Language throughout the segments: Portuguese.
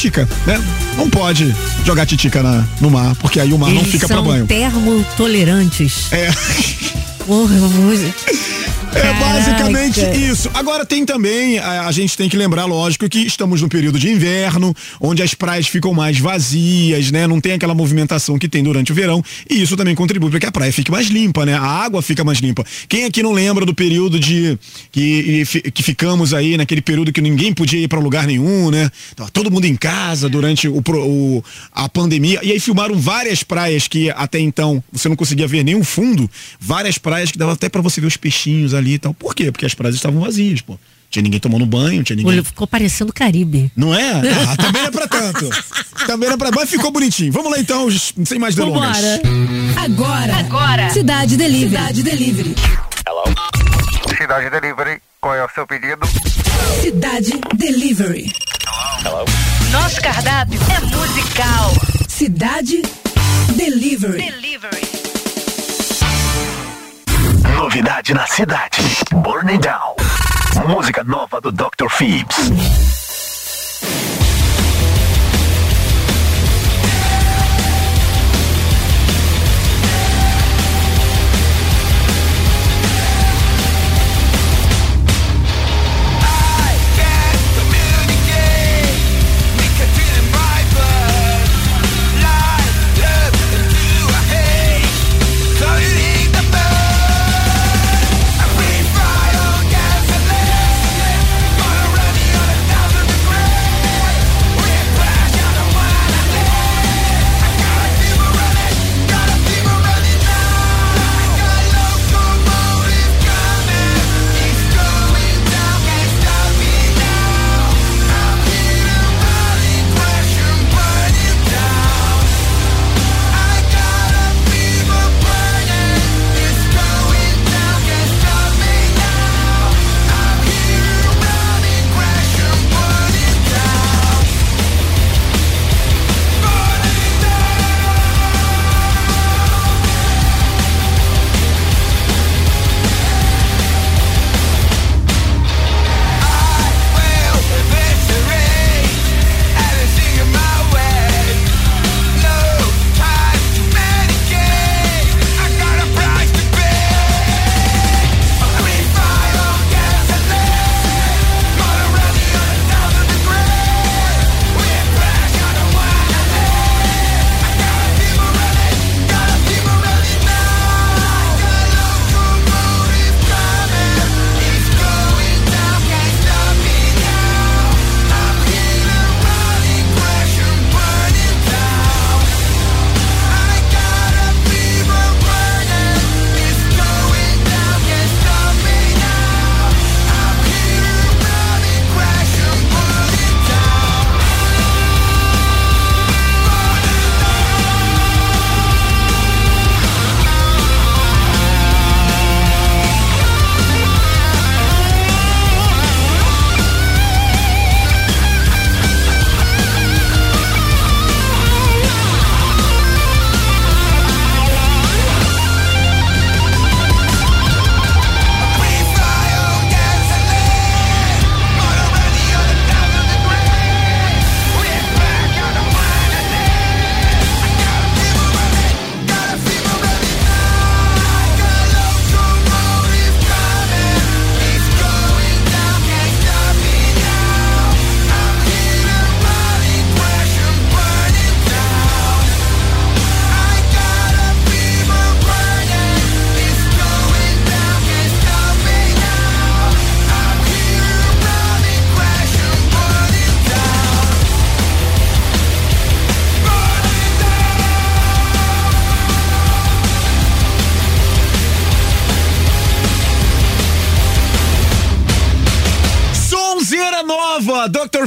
titica, né? Não pode jogar titica na, no mar, porque aí o mar Eles não fica para banho. termotolerantes. É. Porra, É Caraca. basicamente isso. Agora tem também, a, a gente tem que lembrar, lógico, que estamos no período de inverno, onde as praias ficam mais vazias, né? Não tem aquela movimentação que tem durante o verão. E isso também contribui para que a praia fique mais limpa, né? A água fica mais limpa. Quem aqui não lembra do período de que, que ficamos aí naquele período que ninguém podia ir para lugar nenhum, né? Tava todo mundo em casa durante o, o- a pandemia. E aí filmaram várias praias que até então você não conseguia ver nenhum fundo. Várias praias que dava até para você ver os peixinhos ali e tal. Por quê? Porque as praias estavam vazias, pô. Tinha ninguém tomando banho, tinha ninguém. Olha, ficou parecendo Caribe. Não é? Ah, também não é pra tanto. Também não é pra. Mas ficou bonitinho. Vamos lá então, sem mais delongas. Vambora. Agora, agora, Cidade Delivery. Cidade Delivery. Cidade Delivery, qual é o seu pedido? Cidade Delivery. Nosso cardápio é musical. Cidade Delivery. Delivery. Novidade na cidade. Burn It Down. Música nova do Dr. Phoebs.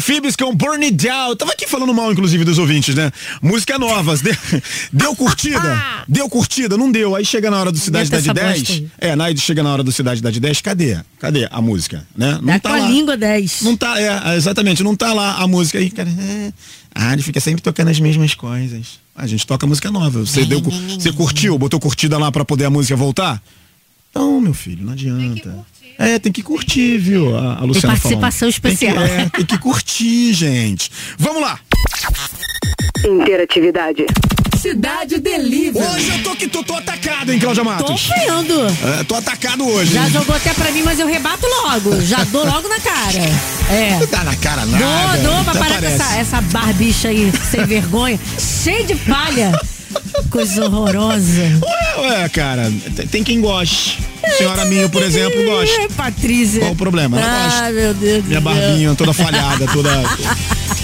Phoebs com Burn It Down. Tava aqui falando mal, inclusive, dos ouvintes, né? Música novas. Deu, deu curtida? Deu curtida? Não deu. Aí chega na hora do Cidade da de essa 10. bosta aí. É, na chega na hora do Cidade da de 10. Cadê? Cadê a música? Né? Não Dá tá com a lá. língua 10. Não tá, é, exatamente, não tá lá a música aí, cara. É, ah, ele fica sempre tocando as mesmas coisas. A gente toca música nova. Você, deu, você curtiu, botou curtida lá pra poder a música voltar? Não, meu filho, não adianta. É, tem que curtir, viu? A, a Luciana participação falando. Tem que- especial. é, tem que curtir, gente. Vamos lá. Interatividade. Cidade Delivery. Hoje eu tô que tô, tô atacado, hein, Cláudia Tô Matos? freando. É, tô atacado hoje. Já hein? jogou até pra mim, mas eu rebato logo. Já dou logo na cara. É. Não dá na cara nada. Dou, dou pra parar com essa, essa barbicha aí sem vergonha, cheia de palha. Coisa horrorosa. Ué, ué, cara, tem, quem goste. Senhora minha, por exemplo, gosta. É, Patrícia. Qual o problema? Ela ah, gosta. meu Deus Minha barbinha toda falhada, toda.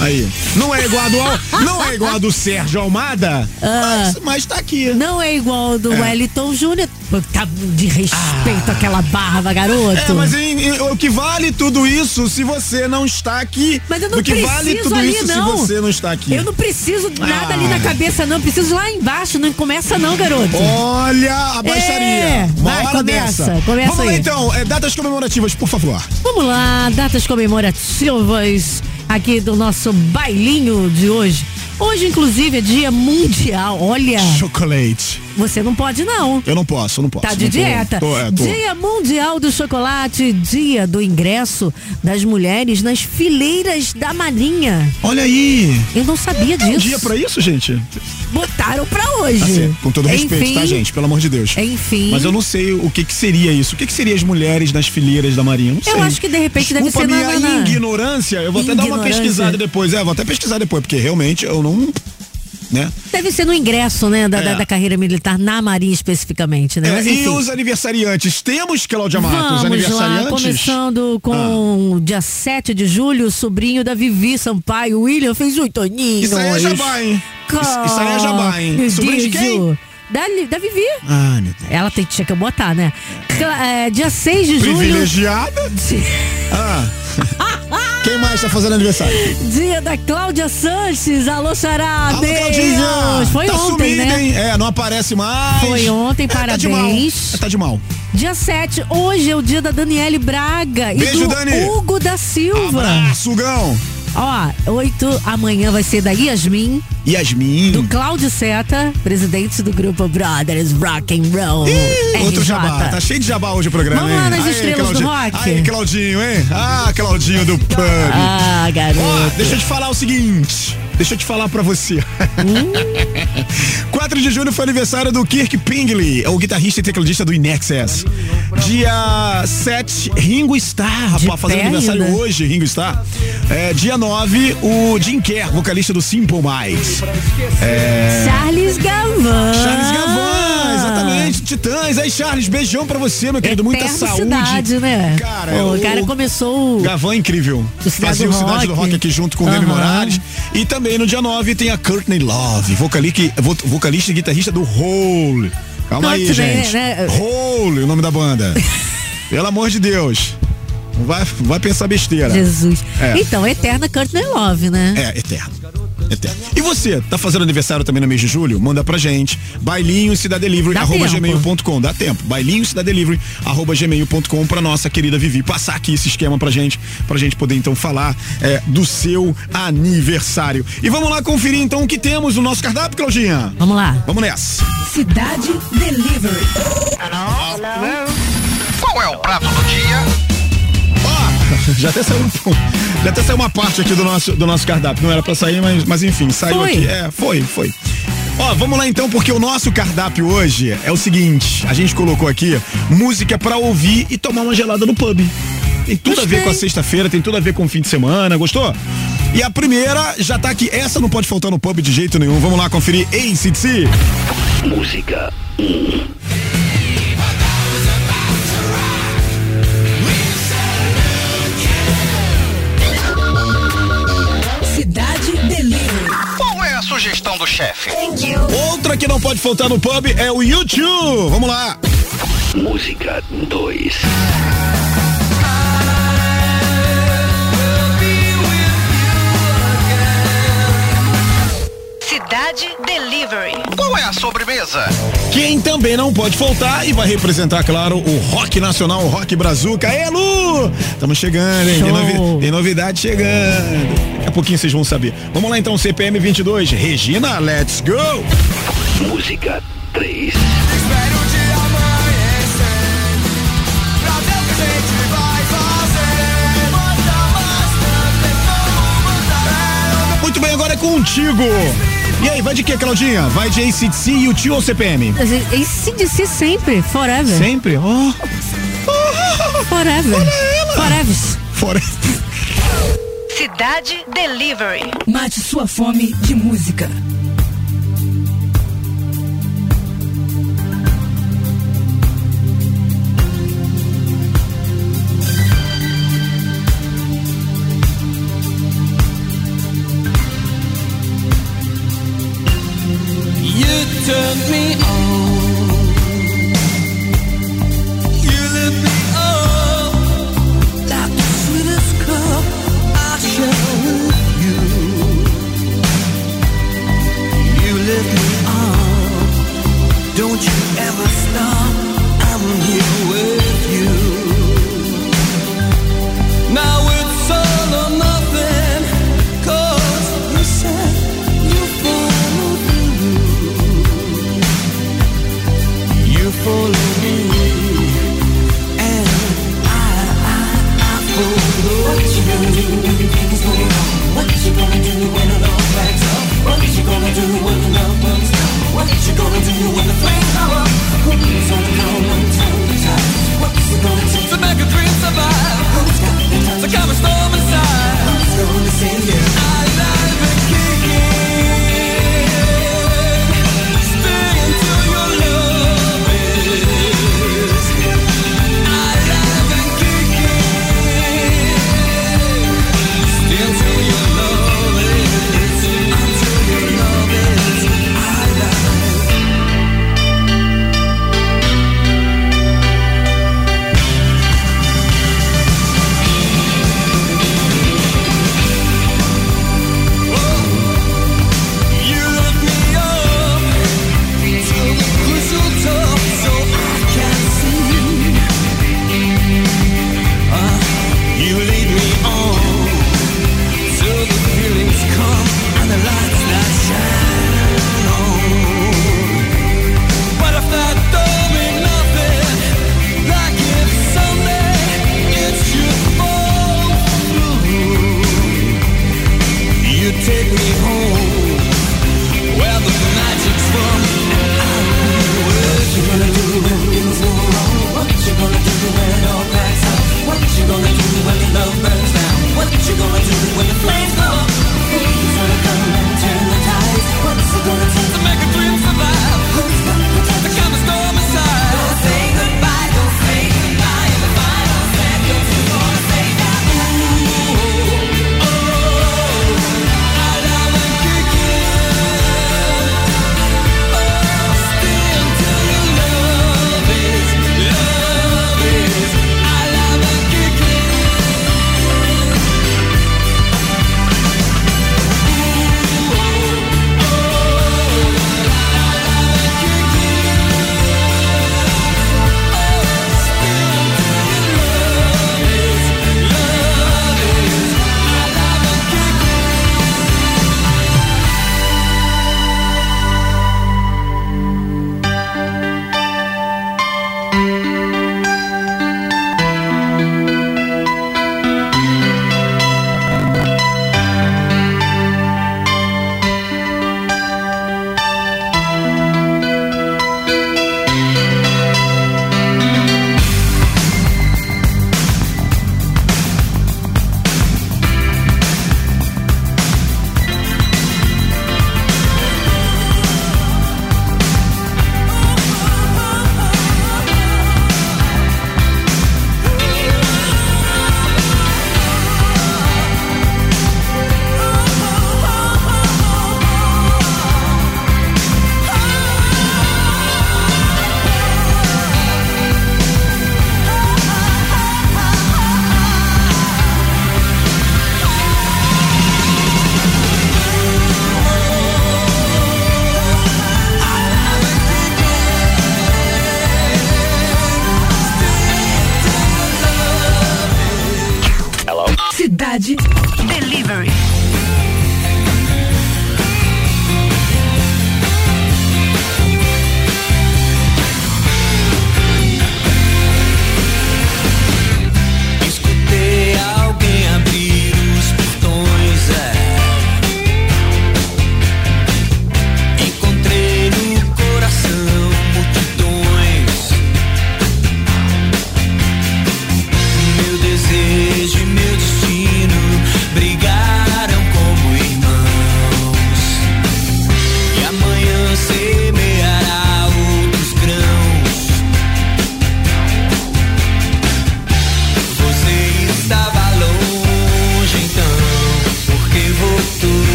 Aí. Não é igual a do, Al- não é igual do Sérgio Almada, Ah. mas, mas tá aqui. Não é igual ao do Wellington Júnior. Tá de respeito àquela barba, garoto. É, mas em- em- o que vale tudo isso se você não está aqui? Mas eu não o que vale preciso tudo ali, isso não. se você não está aqui? Eu não preciso nada Ah. ali na cabeça, não. Preciso lá embaixo. Não começa, não, garoto. Olha a baixaria. É, Uma vai, hora começa, dessa. começa Vamos lá aí. então, é, datas comemorativas, por favor. Vamos lá, datas comemorativas aqui do nosso bailinho de hoje. Hoje, inclusive, é dia mundial. Olha, Chocolate. Você não pode, não. Eu não posso, eu não posso. Tá de Não tô- dieta. tô- é, tô. Dia Mundial do Chocolate, dia do ingresso das mulheres nas fileiras da Marinha. Olha aí. Eu não sabia Tem um disso. dia pra isso, gente? Botaram pra hoje. Assim, com todo respeito, Enfim, tá, gente? Pelo amor de Deus. Enfim. Mas eu não sei o que que seria isso. O que que seria as mulheres nas fileiras da Marinha? Não sei. Eu acho que, de repente, deve Desculpa ser a na- na- na- ignorância. Eu vou até dar uma pesquisada depois. É, vou até pesquisar depois, porque realmente eu não... Né? Deve ser no ingresso, né, da, da- É. da carreira militar na Marinha especificamente, né? É, Mas e os aniversariantes? Temos, Cláudia Matos, Vamos lá, aniversariantes? Ah. começando com dia 7 de julho, o sobrinho da Vivi Sampaio, William, fez oito aninhos. Isso aí é jabá, hein? Isso, isso aí é jabá, hein? Sobrinho de quem? Da, da Vivi. Ai, meu Deus. Ela tem, tinha que botar, né? É, dia 6 de julho. Privilegiada? Ah. Quem mais tá fazendo aniversário? Dia da Cláudia Sanches. Alô, Xará. Alô, beijos. Foi tá ontem, sumida, né? hein? É, não aparece mais. Foi ontem, É, Tá de parabéns. É, Tá de mal. Dia 7, hoje é o dia da Daniele Braga Beijo, e do Dani. Hugo da Silva. Abraço, Gão. Ó, 8 amanhã vai ser da Yasmin, Yasmin. do Cláudio Seta, presidente do grupo Brothers Rock and Roll. Ih, outro jabá. Tá cheio de jabá hoje o programa, Vamos hein? lá nas Aê, estrelas do Claudinho. rock. Aí, Claudinho, hein? Ah, Claudinho do pub. Ah, garoto. Ó, deixa eu te falar o seguinte. Deixa eu te falar pra você. Hum? 4 de julho foi aniversário do Kirk Pingley, o guitarrista e tecladista do Inexcess. Dia 7, Ringo Starr, rapaz, fazendo aniversário ainda. hoje, Ringo Starr. É, dia 9, o Jim Kerr, vocalista do Simple Minds. Charles Gavan. Charles Gavan, Titãs. Aí, Charles, beijão pra você, meu querido. Muita Eterno saúde. Cidade, né? Cara, Pô, o- cara começou. Gavan é incrível. Fazia o Cidade do Rock. Aqui junto com o Dani Aham. Morales. E também no dia 9 tem a Courtney Love, vocalista, vo- vocalista e guitarrista do Hole. Calma aí, gente. né? Hole, o nome da banda. Pelo amor de Deus. Não vai, vai pensar besteira. Jesus. É. Então, Eterna Courtney Love, né? É, eterno. Eterno. E você, tá fazendo aniversário também no mês de julho? Manda pra gente. Bailinho Cidadelivery, Dá arroba tempo. gmail.com. Dá tempo. Bailinho Cidadelivery, arroba gmail.com pra nossa querida Vivi passar aqui esse esquema pra gente, pra gente poder então falar é, do seu aniversário. E vamos lá conferir então o que temos no nosso cardápio, Claudinha. Vamos lá. Vamos nessa. Cidade Delivery. Qual é o prato do dia? Já até saiu, já até saiu uma parte aqui do nosso, do nosso cardápio. Não era para sair, mas, mas enfim, saiu foi. aqui. É, foi, foi. Ó, vamos lá então, porque o nosso cardápio hoje é o seguinte: a gente colocou aqui música para ouvir e tomar uma gelada no pub. Tem tudo Gostei. a ver com a sexta-feira, tem tudo a ver com o fim de semana, gostou? E a primeira já tá aqui. Essa não pode faltar no pub de jeito nenhum. Vamos lá conferir. Ei, Cid Música 1. Do chefe? Outra que não pode faltar no pub é o YouTube. Vamos lá. Música 2 Cidade Delivery. Qual é a sobremesa? Quem também não pode faltar e vai representar, claro, o rock nacional, o rock brazuca. Aê, Lu! Estamos chegando, hein? Tem, novi- tem novidade chegando. Daqui a pouquinho vocês vão saber. Vamos lá então, CPM 22. Regina, let's go! Música 3 Muito bem, agora é contigo. E aí, vai de quê, Claudinha? Vai de ACDC, e o tio ou CPM? ACDC sempre, forever. Sempre? Oh. Forever. Forever. Forever. Cidade Delivery. Mate sua fome de música.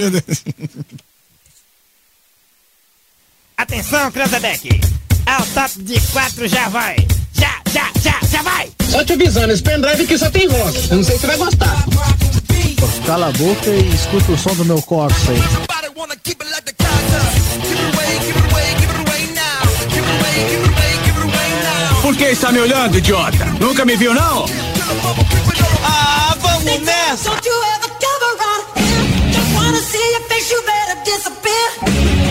Meu Deus. Atenção, Cranzebeck! Ao top de quatro já vai! Já, já, já, já vai! Só te avisando, esse pendrive aqui só tem rock. Eu não sei se você vai gostar. Cala a boca e escuta o som do meu corpo aí. Por que está me olhando, idiota? Nunca me viu, não? Ah, vamos nessa! Wanna see your face, you better disappear.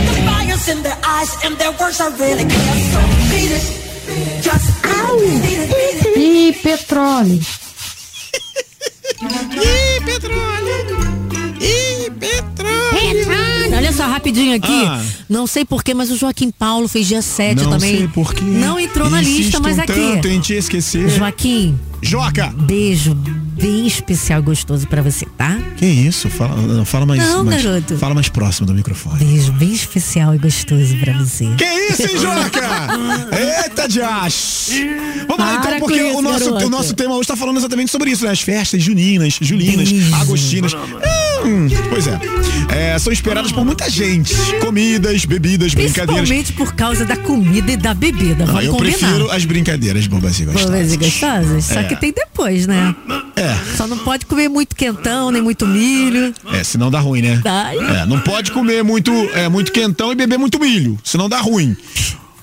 The fire's in their eyes and their words are really clear. So beat it. Just beat it, beat it. Ih, petróleo. Ih, petróleo! Ih, petróleo! Olha só, rapidinho aqui. Ah. Não sei porquê, mas o Joaquim Paulo fez dia 7 Não também. sei por quê. Não entrou na lista, mas aqui. tanto em te esquecer. Joaquim, Joca! beijo bem especial e gostoso pra você, tá? Que isso? Fala, não, fala mais, Não, mais- garoto. Fala mais próximo do microfone. Beijo bem especial e gostoso pra você. Que isso, hein, Joca? Eita, Josh! Vamos lá, então, Para porque isso, o, nosso, garoto. o nosso tema hoje tá falando exatamente sobre isso, né? As festas juninas, julinas, Beijo. agostinas. Hum, pois é. É, São esperadas por muita gente. Comidas, bebidas, brincadeiras. Principalmente por causa da comida e da bebida. Vamos eu combinar. prefiro as brincadeiras bobas e gostosas. Bobas e gostosas? Só É. que tem depois, né? É, Só não pode comer muito quentão, nem muito milho. é, senão dá ruim, né? Dá. É, não pode comer muito, é, muito quentão e beber muito milho, senão dá ruim.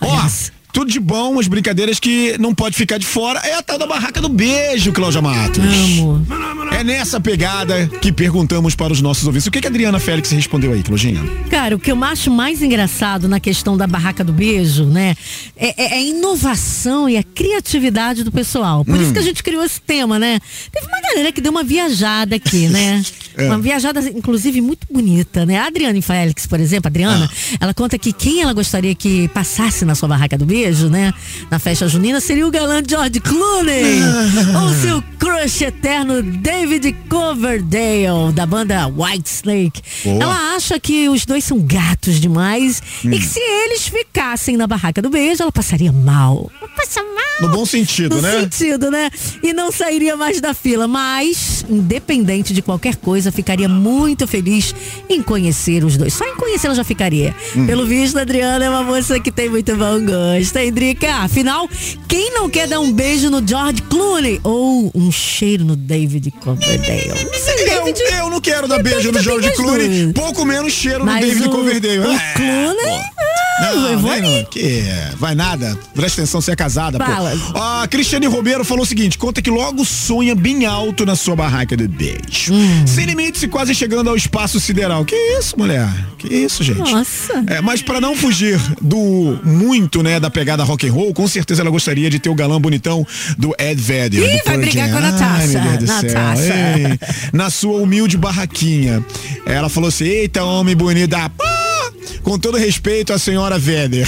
Ó, isso. Tudo de bom, as brincadeiras que não pode ficar de fora é a tal da barraca do beijo, Cláudia Matos. Amo. É nessa pegada que perguntamos para os nossos ouvintes. O que, que a Adriana Félix respondeu aí, Claudinha? Cara, o que eu acho mais engraçado na questão da barraca do beijo, né? É, é a inovação e a criatividade do pessoal. Por Hum. isso que a gente criou esse tema, né? Teve uma galera que deu uma viajada aqui, né? É. Uma viajada, inclusive, muito bonita, né? A Adriana Félix, por exemplo, Adriana, Ah. ela conta que quem ela gostaria que passasse na sua barraca do beijo, né? Na festa junina, seria o galã George Clooney. ou seu crush eterno David Coverdale, da banda White Snake. Boa. Ela acha que os dois são gatos demais Hum. e que se eles ficassem na barraca do beijo, ela passaria mal. Passa mal. No bom sentido, No né? sentido, né? E não sairia mais da fila. Mas, independente de qualquer coisa, ficaria muito feliz em conhecer os dois. Só em conhecer ela já ficaria. Hum. Pelo visto, a Adriana é uma moça que tem muito bom gosto, Drica? Afinal, quem não quer dar um beijo no George Clooney ou um cheiro no David Coverdale? Eu, eu não quero dar beijo no George Clooney, pouco menos cheiro no Mas David o, Coverdale. o É, Clooney, pô. Ali. não. Que vai nada. Presta atenção, você é casada, Fala. pô. A Cristiane Romero falou o seguinte: conta que logo sonha bem alto na sua barraca de beijo. Hum. Sem limites e quase chegando ao espaço sideral. Que isso, mulher? Que isso, gente? Nossa. É, mas pra não fugir do muito, né, da pegada rock and roll, com certeza ela gostaria de ter o galã bonitão do Ed Vedder. Ih, vai brigar com a Natasha. Ai. Natasha. Ei, na sua humilde barraquinha. Ela falou assim: eita, homem bonito da pá! Com todo respeito à senhora Vedder.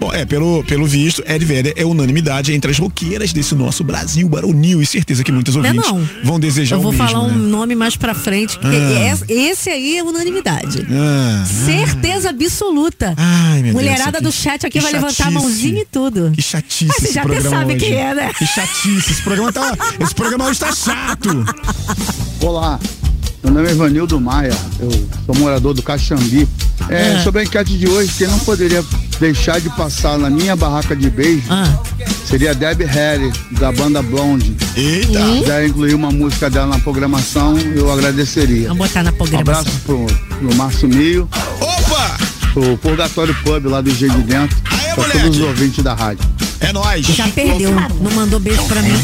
Bom, é, pelo, pelo visto, Ed Vedder é unanimidade entre as roqueiras desse nosso Brasil baronil e certeza que muitas Não é ouvintes não. vão desejar Eu vou o mesmo, falar um né? nome mais pra frente, que Ah. es- esse aí é unanimidade. Ah, Certeza absoluta. Ai, meu Deus, Mulherada que- do chat aqui que vai levantar a chatice. mãozinha e tudo. Que chatice Ah, você esse já até sabe hoje. quem é, né? Que chatice. Esse programa tá. Esse programa hoje tá chato. Olá, meu nome é Ivanildo Maia, eu sou morador do Caxambi. É, Ah. Sobre a enquete de hoje, quem não poderia deixar de passar na minha barraca de beijo Ah. seria Debbie Harry, da banda Blonde. Eita. Se quiser incluir uma música dela na programação, eu agradeceria. Vamos botar na Um programação. abraço pro, pro Márcio Mio, Opa! pro Purgatório Pub lá do G de Dentro, Aê, pra moleque! todos os ouvintes da rádio. É nóis. Já perdeu. Não mandou beijo pra mim.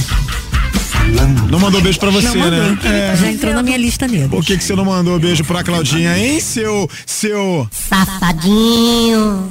Não mandou beijo pra você, Não mandou. né? É. Já entrou na minha lista negra. Por que, que você não mandou beijo pra Claudinha, hein, seu. seu. Safadinho.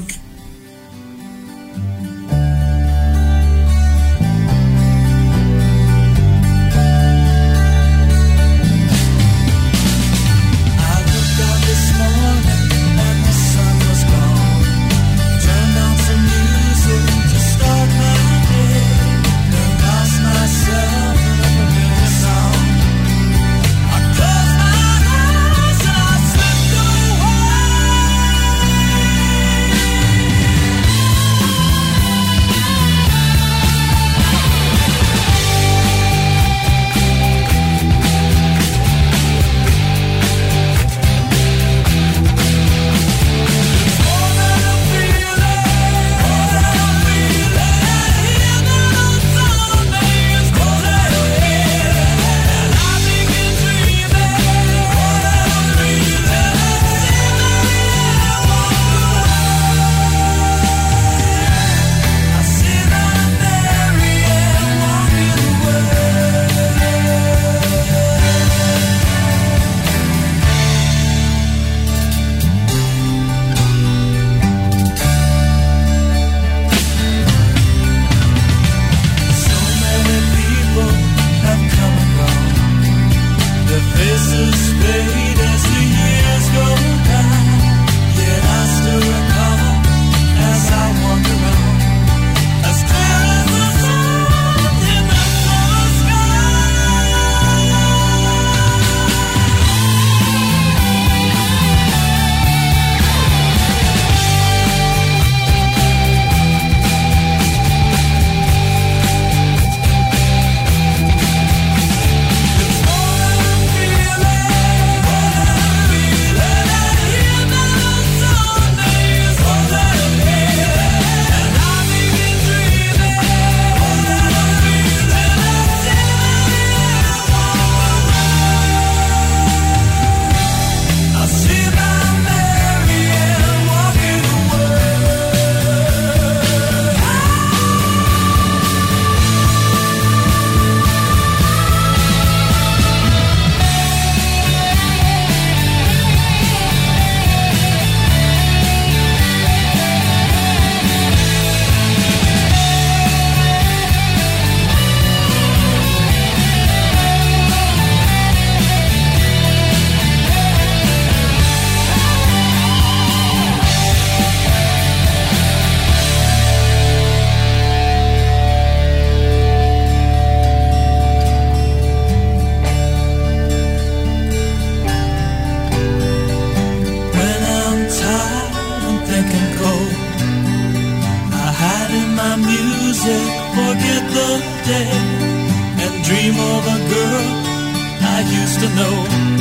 Music, forget the day, and dream of a girl I used to know.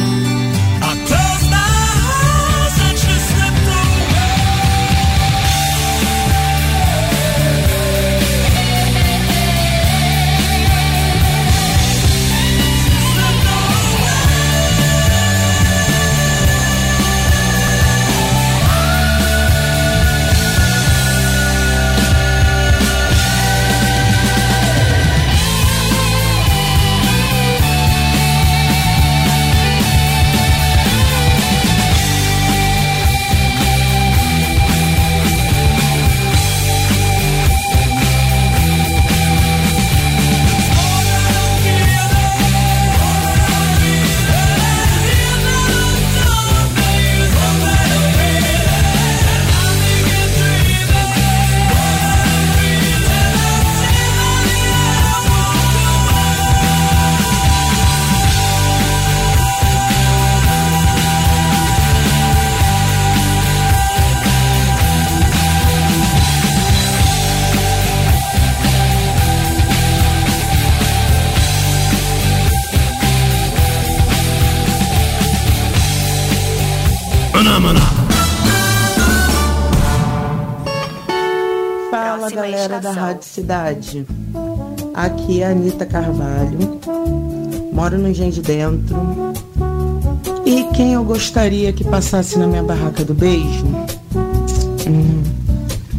Cidade. Aqui é a Anitta Carvalho. Moro no Engenho de Dentro. E quem eu gostaria que passasse na minha barraca do beijo? Hum,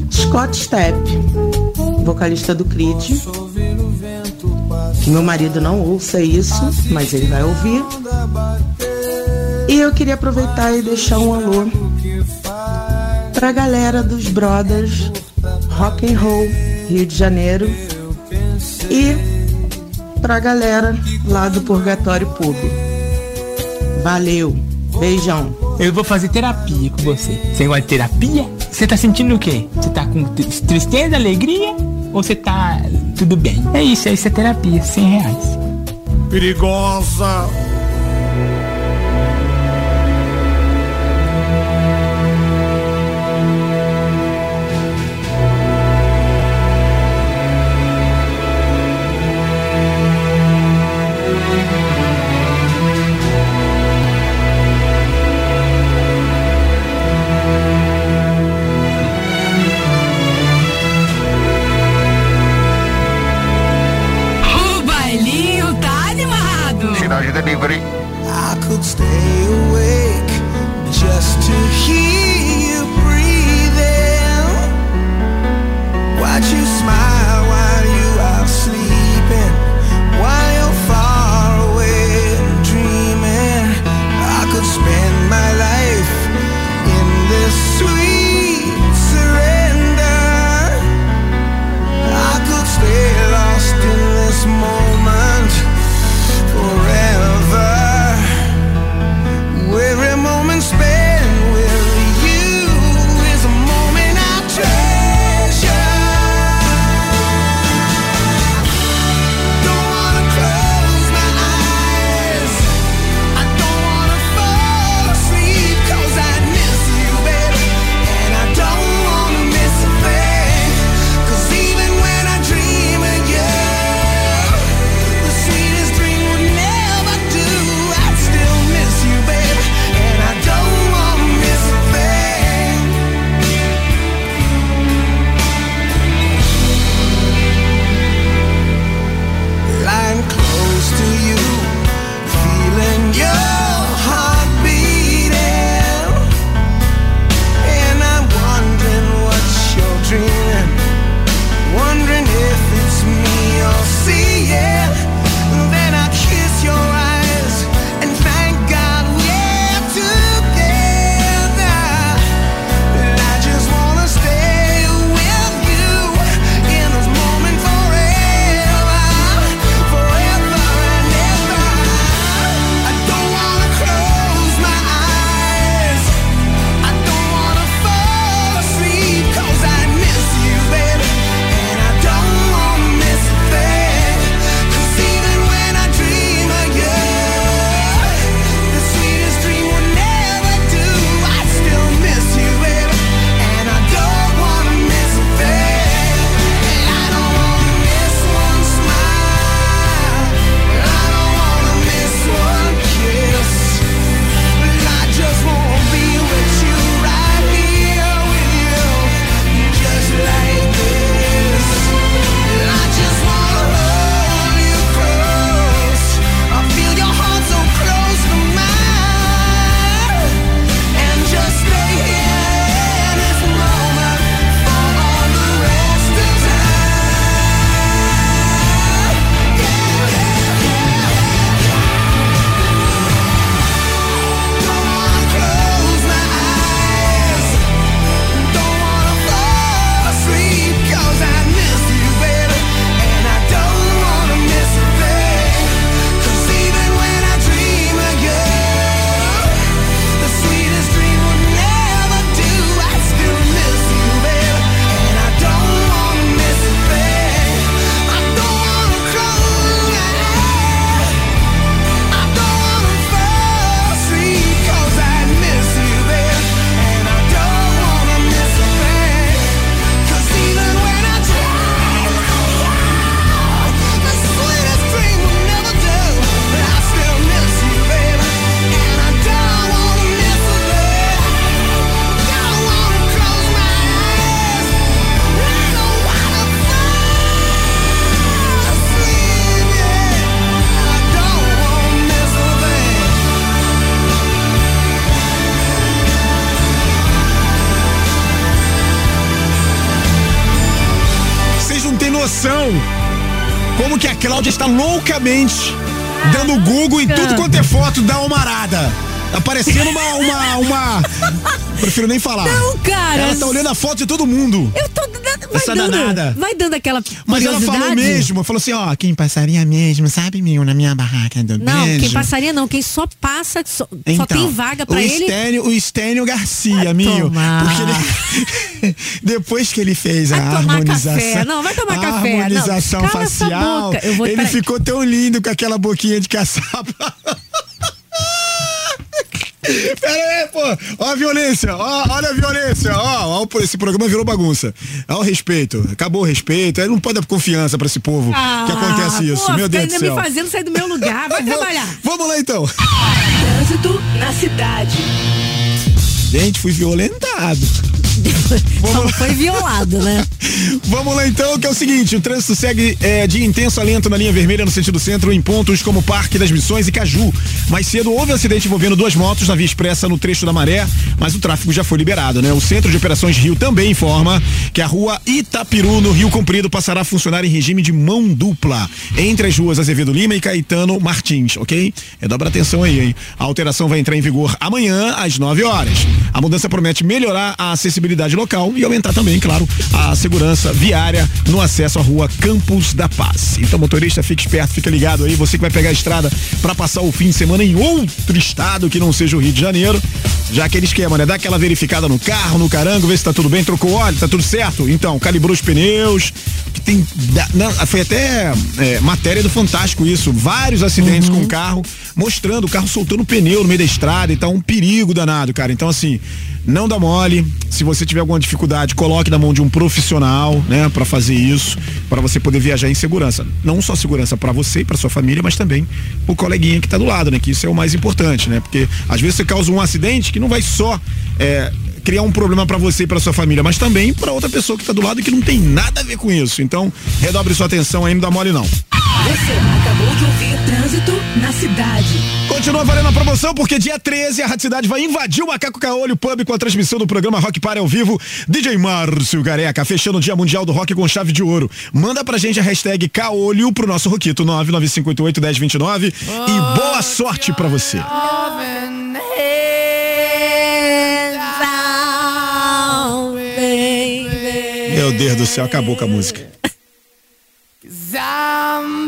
Scott Stepp, vocalista do Creed. Que meu marido não ouça isso, mas ele vai ouvir. E eu queria aproveitar e deixar um alô pra galera dos Brothers Rock and Roll Rio de Janeiro e pra galera lá do Purgatório Pub. Valeu, beijão. Eu vou fazer terapia com você. Você gosta de terapia? Você tá sentindo o quê? Você tá com tristeza, alegria? Ou você tá tudo bem? É isso, isso é terapia, 100 reais. Perigosa. I could stay awake just to hear loucamente dando Google em tudo quanto é foto da Almarada. Tá parecendo uma, uma, uma. Prefiro nem falar. Não, cara. Ela tá olhando a foto de todo mundo. Eu tô. Vai Essa dando, danada. Vai dando aquela. Mas ela falou mesmo, falou assim, ó, quem passaria mesmo, sabe, meu, na minha barraca do Não, beijo. quem passaria não, quem só passa, só, só Então, tem vaga pra o ele. Estênio, o Estênio Garcia, tomar. Porque ele, depois que ele fez a harmonização. café. Não, vai tomar café. Não, harmonização essa facial. vou- ele peraí. ficou tão lindo com aquela boquinha de caçapa. Pera aí, pô. Ó a violência. Ó, olha a violência. Ó, ó, esse programa virou bagunça. Ó o respeito. Acabou o respeito. Aí não pode dar confiança pra esse povo que acontece isso. Ah, pô, Meu Deus fica do ainda céu. me fazendo sair do meu lugar. Vai trabalhar. Vamos lá então. Trânsito na cidade. Gente, fui violentado. Só foi violado, né? Vamos lá então, que é o seguinte: o trânsito segue é, de intenso alento na linha vermelha no sentido centro, em pontos como Parque das Missões e Caju. Mais cedo houve um acidente envolvendo duas motos na via expressa no trecho da Maré, mas o tráfego já foi liberado, né? O Centro de Operações Rio também informa que a rua Itapiru, no Rio Comprido, passará a funcionar em regime de mão dupla entre as ruas Azevedo Lima e Caetano Martins, ok? É dobra atenção aí, hein? A alteração vai entrar em vigor amanhã às 9 horas. A mudança promete melhorar a acessibilidade local e aumentar também, claro, a segurança viária no acesso à rua Campos da Paz. Então, motorista, fique esperto, fica ligado aí. Você que vai pegar a estrada para passar o fim de semana em outro estado que não seja o Rio de Janeiro. Já aquele esquema, né? Dá aquela verificada no carro, no carango, vê se tá tudo bem, trocou óleo, tá tudo certo. Então, calibrou os pneus. Que tem. não, foi até é, matéria do Fantástico isso. Vários acidentes com o carro, mostrando o carro soltando pneu no meio da estrada e tá um perigo danado, cara. Então, assim. Não dá mole. Se você tiver alguma dificuldade, coloque na mão de um profissional, né, Pra fazer isso, para você poder viajar em segurança. Não só segurança pra você e pra sua família, mas também o coleguinha que tá do lado, né? Que isso é o mais importante, né? Porque às vezes você causa um acidente que não vai só é, criar um problema pra você e pra sua família, mas também pra outra pessoa que tá do lado e que não tem nada a ver com isso. Então, redobre sua atenção aí, não dá mole não. Você acabou de ouvir Trânsito na cidade. Continua valendo a promoção porque dia 13 a Rádio Cidade vai invadir o Macaco Caolho Pub com a transmissão do programa Rock Para ao vivo. DJ Márcio Gareca, fechando o Dia Mundial do Rock com chave de ouro. Manda pra gente a hashtag Caolho pro nosso Roquito 995881029 e boa sorte pra você. Meu Deus do céu, acabou com a música. I'm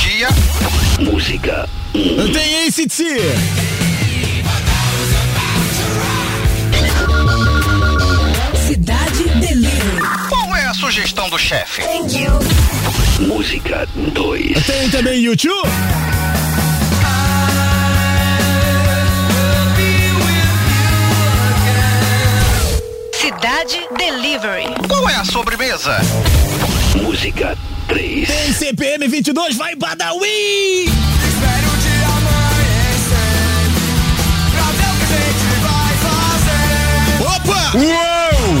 dia? Música. Tem ACT. Cidade Delivery. Qual é a sugestão do chefe? Música 2. Tem também YouTube. Cidade Delivery. Qual é a sobremesa? Música 3. Tem CPM 22, vai Badawi! Opa! Uou!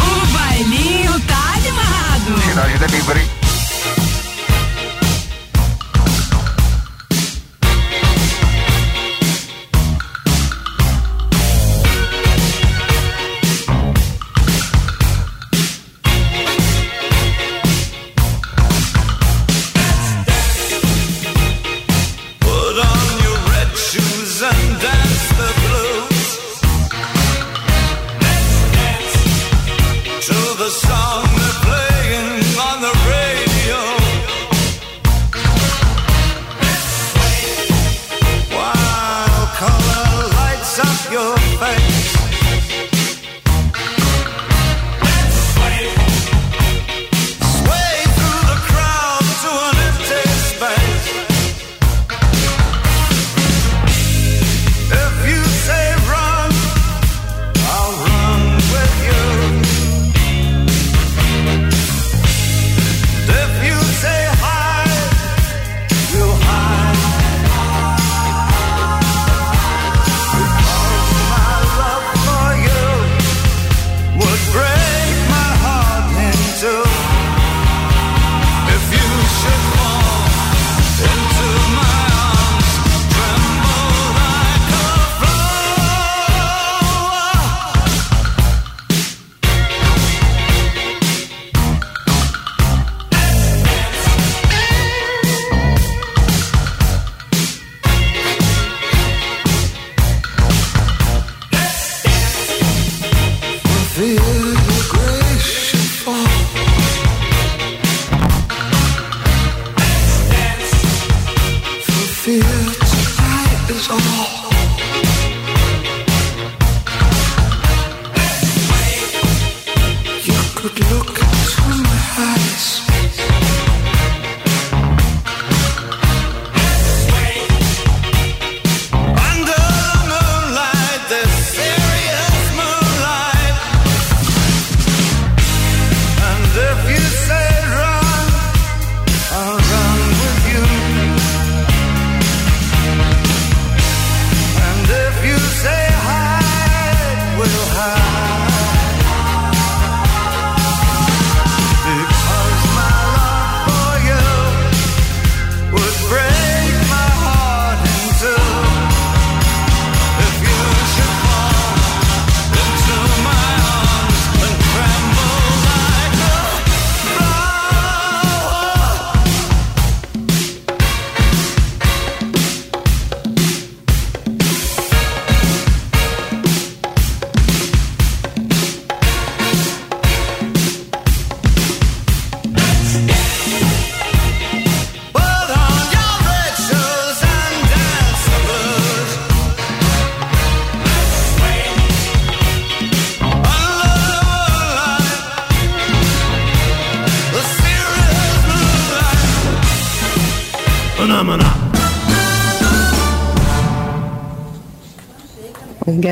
O bailinho tá animado. Cidade Delivery.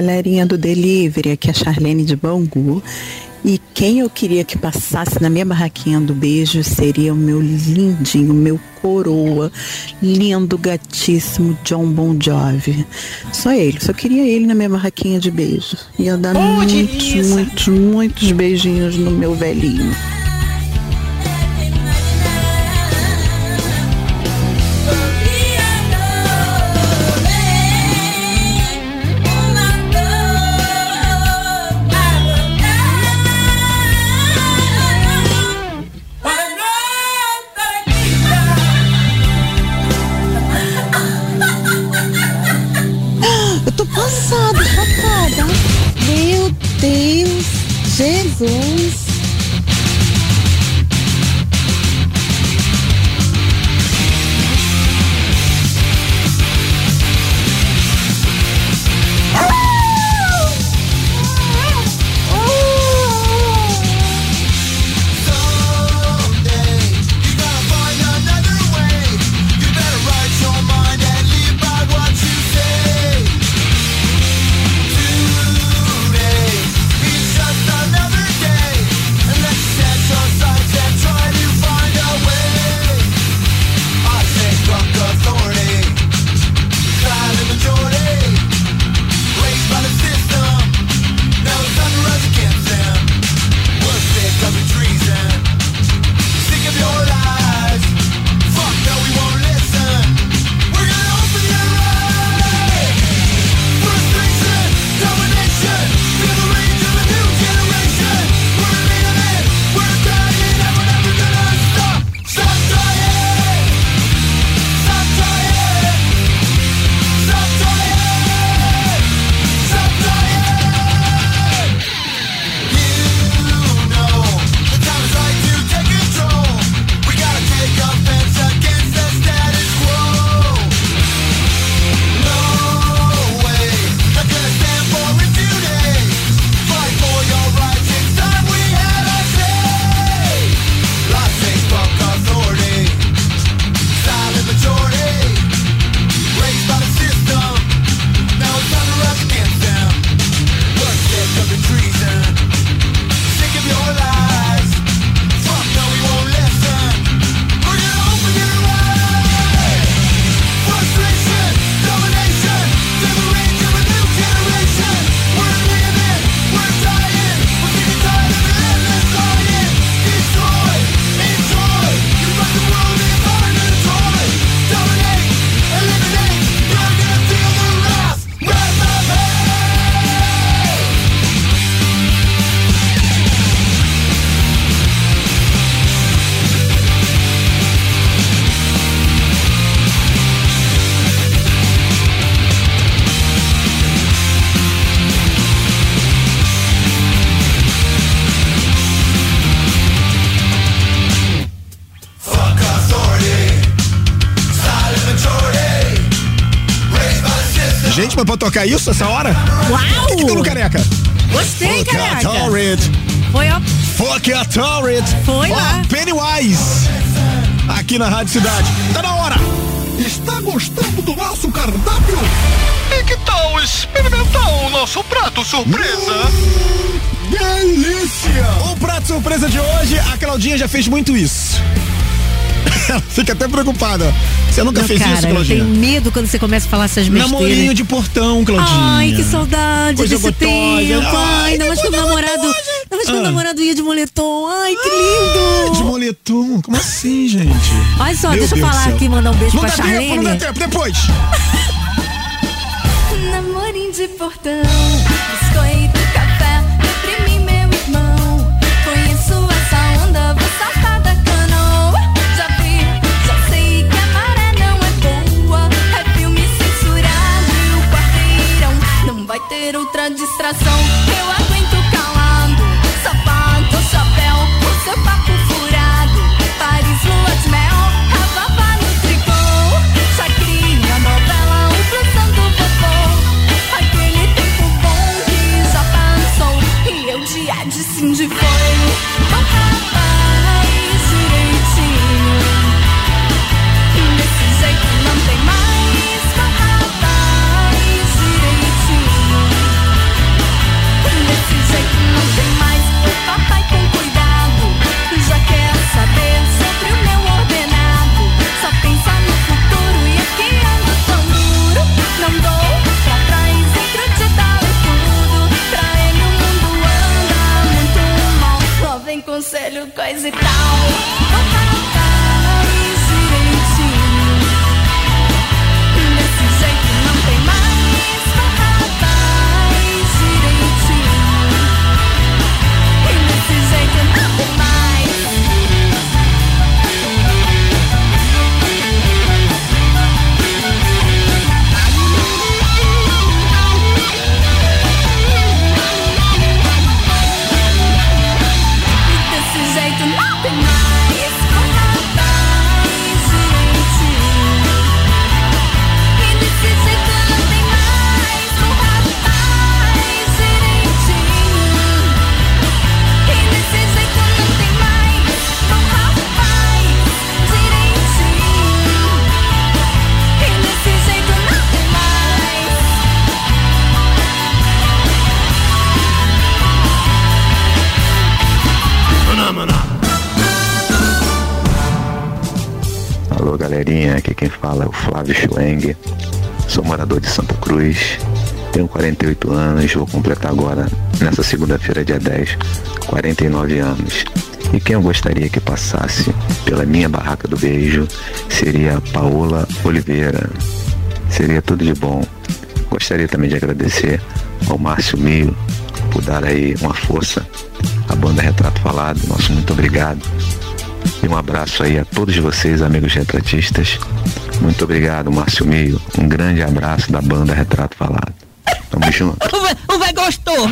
Galerinha do Delivery, aqui é a Charlene de Bangu. E quem eu queria que passasse na minha barraquinha do beijo seria o meu lindinho, meu coroa, lindo, gatíssimo John Bon Jovi. Só ele, só queria ele na minha barraquinha de beijo. Ia dar muitos, muitos, muitos beijinhos no meu velhinho. Jesus. Tocar isso essa hora? Uau! O que, que deu no careca? Gostei, Fuck careca. Authority. Foi, ó. Fuck Authority. Foi Ó, lá. Pennywise. Aqui na Rádio Cidade. Tá na hora. Está gostando do nosso cardápio? E que tal experimentar o nosso prato surpresa? Delícia! O prato surpresa de hoje, a Claudinha já fez muito isso. Ela fica até preocupada. Você nunca Não, fez cara, isso, eu Claudinha? tenho medo quando você começa a falar essas besteiras. Namorinho de portão, Claudinha. Ai, que saudade Coisa desse gostosa. tempo. Ai, ainda mais quando o namorado. Ainda mais quando o Ah. namorado ia de moletom. Ai, que lindo. De moletom? Como assim, gente? Olha só, Meu deixa eu Deus falar do céu. aqui, mandar um beijo não pra Charlene. Tempo, não dá tempo, depois. Namorinho de portão, ter outra distração. Eu aguento calado, sapato, chapéu, o seu papo Flávio sou morador de Santa Cruz, tenho 48 anos, vou completar agora, nessa segunda-feira, dia 10, 49 anos. E quem eu gostaria que passasse pela minha barraca do beijo seria Paola Oliveira. Seria tudo de bom. Gostaria também de agradecer ao Márcio Mio por dar aí uma força à banda Retrato Falado. Nosso muito obrigado. E um abraço aí a todos vocês, amigos retratistas. Muito obrigado, Márcio Mio. Um grande abraço da banda Retrato Falado. Tamo junto. O velho gostou.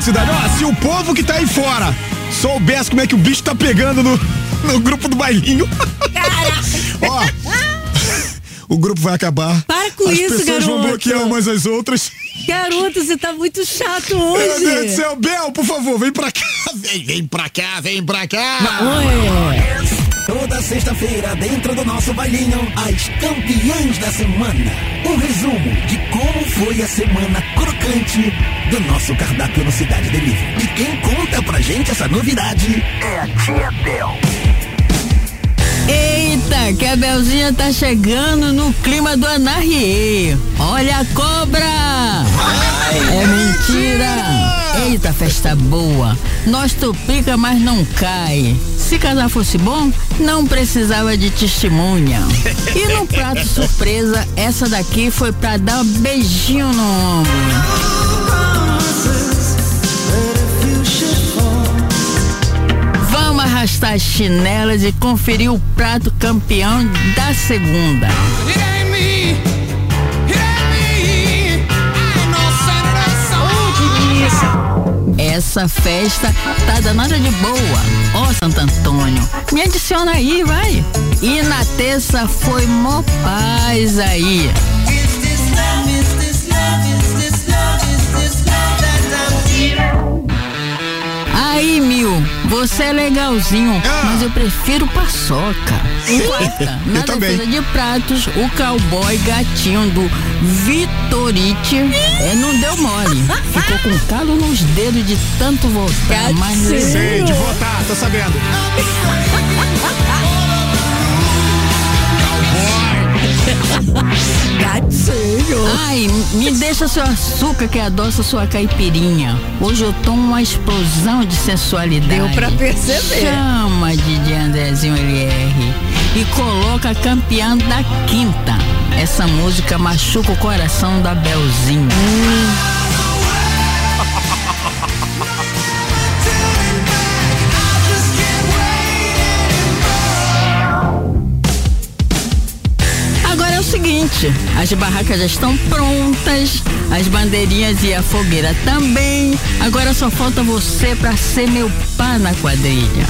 Se o povo que tá aí fora soubesse como é que o bicho tá pegando no, no grupo do bailinho. Ó, o grupo vai acabar. Para com As isso, pessoas vão garoto. bloquear umas às outras. Garoto, você tá muito chato Meu hoje. Deus do céu, Bel, por favor, vem pra cá. Vem, vem pra cá, vem pra cá. Oi. Toda sexta-feira, dentro do nosso bailinho, as campeãs da semana. Um resumo de como foi a semana crocante do nosso cardápio no Cidade Delivery. E quem conta pra gente essa novidade é a Tia Del. Eita, que a Belzinha tá chegando no clima do Anarrie. Olha a cobra! é mentira! Eita, festa boa. Nós tupica, mas não cai. Se casar fosse bom, não precisava de testemunha. E no prato surpresa, essa daqui foi pra dar um beijinho no ombro. Arrastar as chinelas e conferir o prato campeão da segunda. Essa festa tá danada de boa. Ó, Santo Antônio, me adiciona aí, vai. E na terça foi mó paz aí. Aí, Mil, você é legalzinho, mas eu prefiro paçoca. Quarta, na defesa de pratos, o cowboy gatinho do Vitorite é, não deu mole. Ficou com calo nos dedos de tanto voltar, mas Sei, de votar, tô sabendo. Gatinho. Ai, me deixa seu açúcar que adoça sua caipirinha. Hoje eu tomo uma explosão de sensualidade. Deu pra perceber. Chama de Andrezinho LR e coloca campeã da quinta. Essa música machuca o coração da Belzinha. Agora as barracas já estão prontas, as bandeirinhas e a fogueira também. Agora só falta você pra ser meu pá na quadrilha.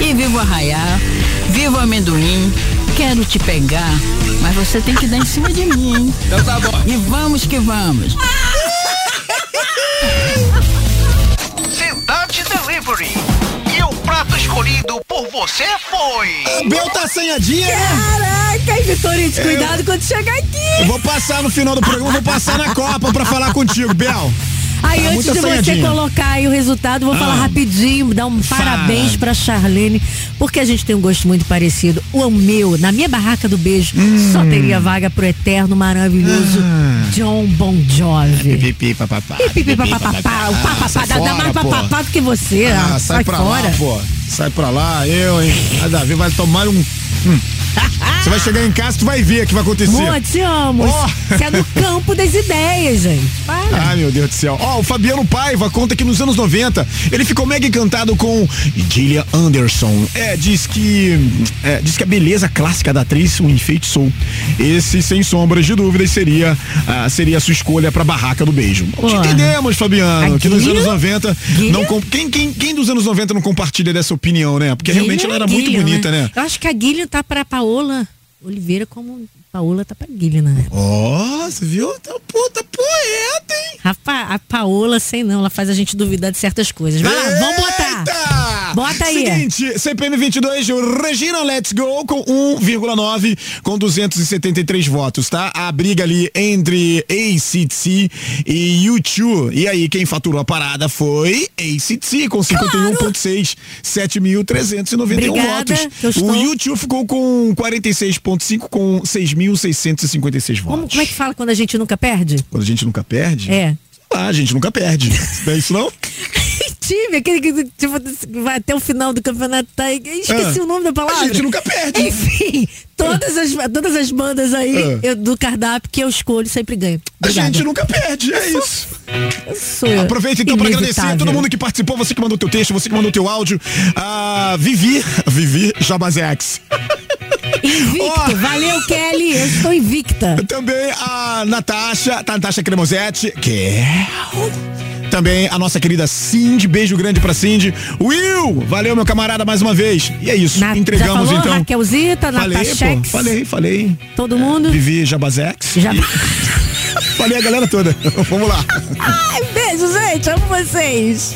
E viva o arraiar, viva o amendoim, quero te pegar, mas você tem que dar em cima de mim, hein? Então tá bom. E vamos que vamos. Cidade Delivery. E o prato escolhido você foi. Bel tá assanhadinha, né? Caraca, Vitorite, Eu- cuidado quando chegar aqui. Eu vou passar no final do programa, vou passar na Copa pra falar contigo, Bel. Aí, Tá antes de você colocar aí o resultado, vou falar Ah. rapidinho, dar um parabéns pra Charlene, porque a gente tem um gosto muito parecido. O meu, na minha barraca do beijo, Hum. só teria vaga pro eterno, maravilhoso Ah. John Bon Jovi. Pipi, papapá. Pipi, papapá, o papapá, sai dá, mais papapá do que você. Ah, ah, sai, pra fora. lá, pô. Sai pra lá, eu, hein? A Davi vai tomar um. Hum. Você vai chegar em casa, tu vai ver o que vai acontecer. Amor, te amo. Oh. Você é no campo das ideias, gente. Para. Ai, meu Deus do céu. Ó, o Fabiano Paiva conta que nos anos 90 ele ficou mega encantado com Gillian Anderson. É, diz que. é, diz que a beleza clássica da atriz o enfeitiçou. Esse, sem sombras de dúvidas, seria, ah, seria a sua escolha pra barraca do beijo. Te entendemos, Fabiano, A que nos Gillian? anos 90. Gillian? Não, quem, quem, quem dos anos 90 não compartilha dessa opinião, né? Porque realmente ela era muito Gillian, bonita, né? Eu acho que a Guilherme tá pra Paola Oliveira como Paola tá pra Guilherme, né? Ó, você viu? Tá puta poeta, hein? Rapaz, a Paola, sei não, ela faz a gente duvidar de certas coisas. Vai lá, vamos botar. Bota aí. Seguinte, CPM 22, Regina Let's Go com 1,9 com 273 votos, tá? A briga ali entre ACDC e U2. E aí, quem faturou a parada foi ACDC com 51,6, 7.391 Obrigada, votos. O U2 ficou com 46,5 com 6.656 votos. Como, como é que fala quando a gente nunca perde? Quando a gente nunca perde? É. Ah, a gente nunca perde. Não é isso não? Time, aquele que tipo, vai até o final do campeonato. Tá, esqueci Ah. o nome da palavra. A gente nunca perde. Enfim, todas as, todas as bandas aí Ah. eu- do cardápio que eu escolho sempre ganho. A Obrigada. gente nunca perde, é isso. Sou Aproveita então para agradecer a todo mundo que participou, você que mandou teu texto, você que mandou teu áudio. A Vivi, Vivi Jabazex. Invicto, valeu Kelly, eu estou invicta. Também a Natasha, Natasha Cremosetti, que é... Também a nossa querida Cindy, beijo grande pra Cindy. Will, valeu meu camarada mais uma vez. E é isso, Na- entregamos já falou, então. Raquelzita, Falei, pô, falei, falei. todo mundo. Vivi Jabazex. Já... Falei a galera toda. Vamos lá. Ai, beijo, gente, amo vocês.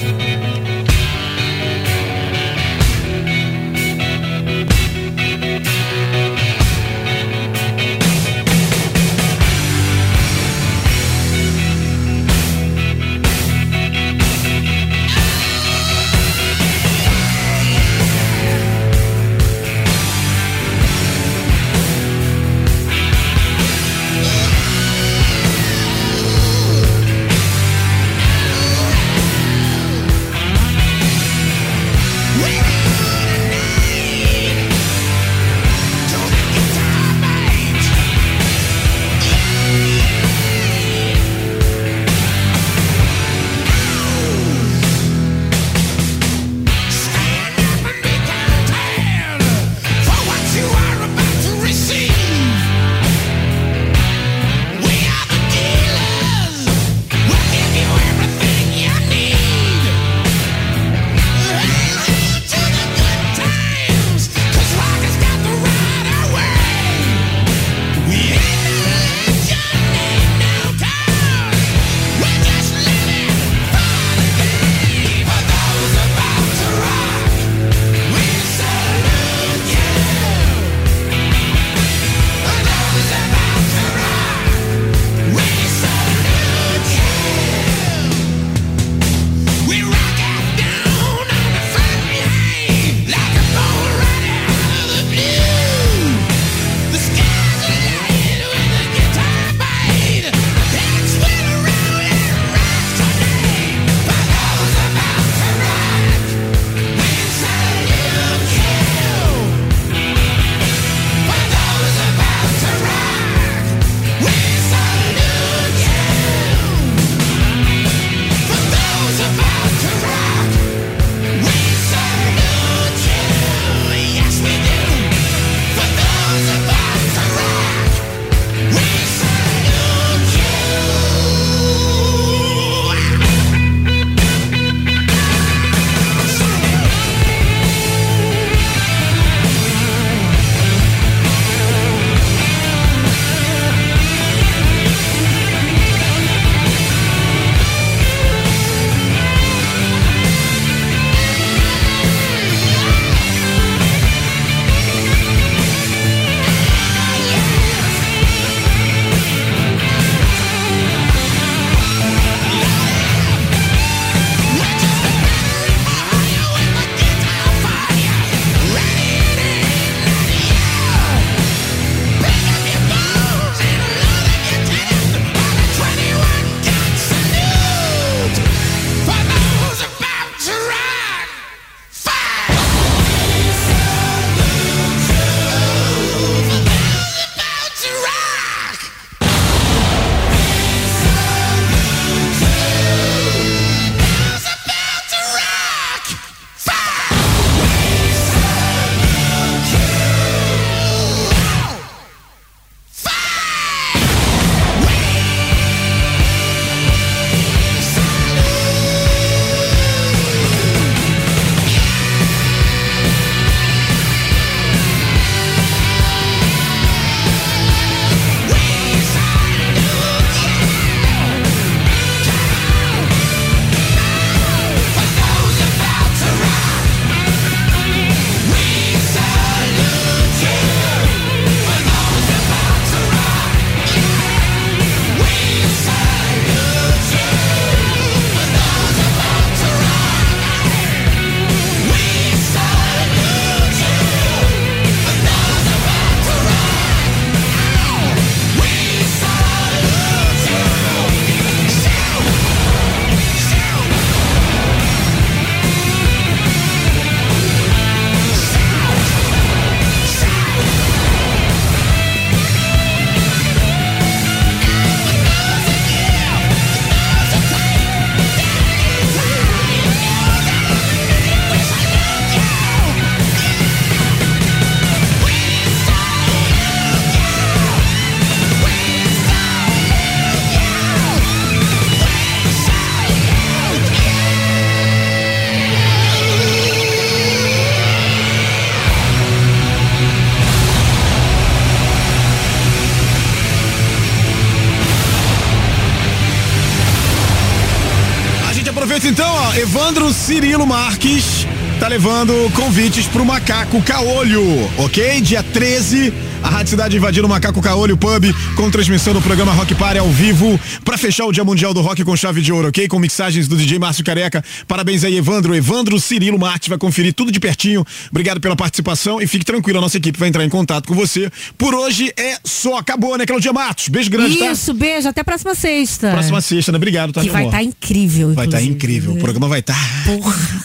Evandro Cirilo Marques tá levando convites pro Macaco Caolho, ok? Dia 13, a Rádio Cidade invadindo o Macaco Caolho Pub com transmissão do programa Rock Party ao vivo pra fechar o Dia Mundial do Rock com chave de ouro, ok? Com mixagens do DJ Márcio Careca. Parabéns aí, Evandro. Evandro Cirilo Marques vai conferir tudo de pertinho. Obrigado pela participação e fique tranquilo, a nossa equipe vai entrar em contato com você. Por hoje é só, acabou, né, Claudia Matos? Beijo grande, tá? Isso, beijo, até a próxima sexta. Próxima sexta, né? Obrigado, tá, Que vai estar incrível. Vai estar inclusive. incrível. O programa vai estar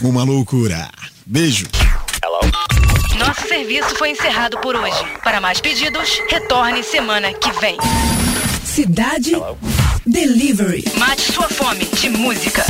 uma loucura. Beijo. Nosso serviço foi encerrado por hoje. Para mais pedidos, retorne semana que vem. Cidade Delivery. Mate sua fome de música.